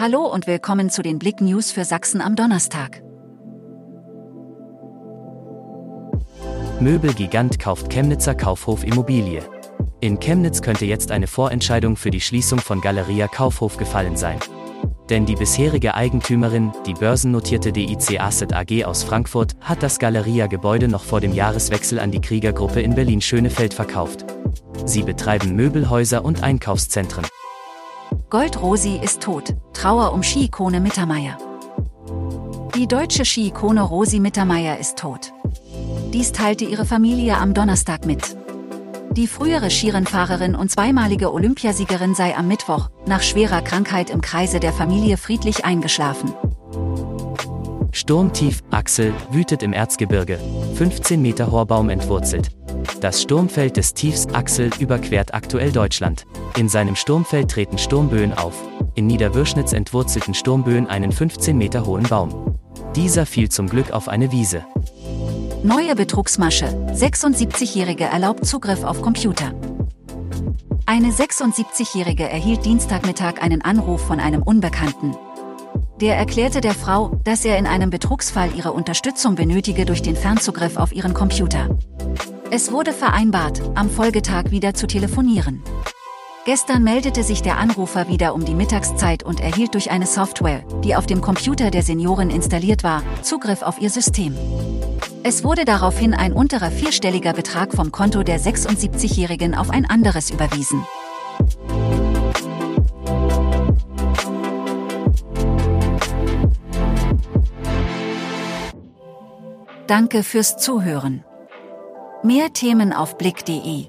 Hallo und willkommen zu den Blick News für Sachsen am Donnerstag. Möbelgigant kauft Chemnitzer Kaufhof Immobilie. In Chemnitz könnte jetzt eine Vorentscheidung für die Schließung von Galeria Kaufhof gefallen sein. Denn die bisherige Eigentümerin, die börsennotierte DIC Asset AG aus Frankfurt, hat das Galeria-Gebäude noch vor dem Jahreswechsel an die Kriegergruppe in Berlin-Schönefeld verkauft. Sie betreiben Möbelhäuser und Einkaufszentren. Gold Rosi ist tot. Trauer um Ski-Ikone Mittermeier. Die deutsche Ski-Ikone Rosi Mittermeier ist tot. Dies teilte ihre Familie am Donnerstag mit. Die frühere Skirennfahrerin und zweimalige Olympiasiegerin sei am Mittwoch, nach schwerer Krankheit im Kreise der Familie friedlich eingeschlafen. Sturmtief, Axel, wütet im Erzgebirge. 15 Meter hoher Baum entwurzelt. Das Sturmfeld des Tiefs Axel überquert aktuell Deutschland. In seinem Sturmfeld treten Sturmböen auf. In Niederwürschnitz entwurzelten Sturmböen einen 15 Meter hohen Baum. Dieser fiel zum Glück auf eine Wiese. Neue Betrugsmasche. 76-Jährige erlaubt Zugriff auf Computer. Eine 76-Jährige erhielt Dienstagmittag einen Anruf von einem Unbekannten. Der erklärte der Frau, dass er in einem Betrugsfall ihre Unterstützung benötige durch den Fernzugriff auf ihren Computer. Es wurde vereinbart, am Folgetag wieder zu telefonieren. Gestern meldete sich der Anrufer wieder um die Mittagszeit und erhielt durch eine Software, die auf dem Computer der Seniorin installiert war, Zugriff auf ihr System. Es wurde daraufhin ein unterer vierstelliger Betrag vom Konto der 76-Jährigen auf ein anderes überwiesen. Danke fürs Zuhören. Mehr Themen auf blick.de